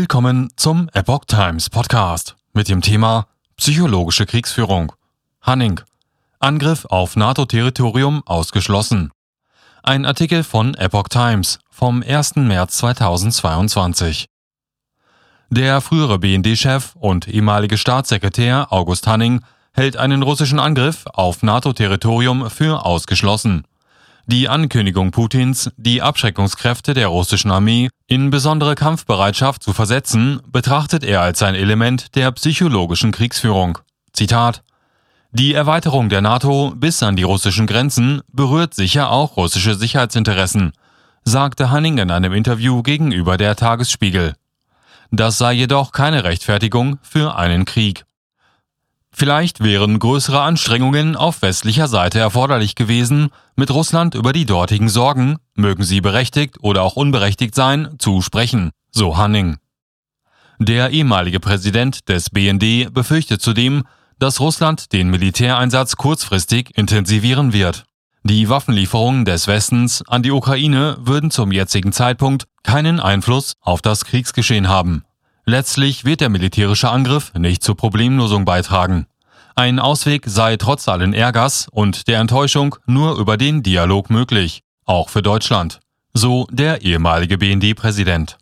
Willkommen zum Epoch Times Podcast mit dem Thema Psychologische Kriegsführung. Hanning. Angriff auf NATO-Territorium ausgeschlossen. Ein Artikel von Epoch Times vom 1. März 2022. Der frühere BND-Chef und ehemalige Staatssekretär August Hanning hält einen russischen Angriff auf NATO-Territorium für ausgeschlossen. Die Ankündigung Putins, die Abschreckungskräfte der russischen Armee in besondere Kampfbereitschaft zu versetzen, betrachtet er als ein Element der psychologischen Kriegsführung. Zitat Die Erweiterung der NATO bis an die russischen Grenzen berührt sicher auch russische Sicherheitsinteressen, sagte Hanning in einem Interview gegenüber der Tagesspiegel. Das sei jedoch keine Rechtfertigung für einen Krieg. Vielleicht wären größere Anstrengungen auf westlicher Seite erforderlich gewesen, mit Russland über die dortigen Sorgen, mögen sie berechtigt oder auch unberechtigt sein, zu sprechen, so Hanning. Der ehemalige Präsident des BND befürchtet zudem, dass Russland den Militäreinsatz kurzfristig intensivieren wird. Die Waffenlieferungen des Westens an die Ukraine würden zum jetzigen Zeitpunkt keinen Einfluss auf das Kriegsgeschehen haben. Letztlich wird der militärische Angriff nicht zur Problemlösung beitragen. Ein Ausweg sei trotz allen Ärgers und der Enttäuschung nur über den Dialog möglich, auch für Deutschland, so der ehemalige BND-Präsident.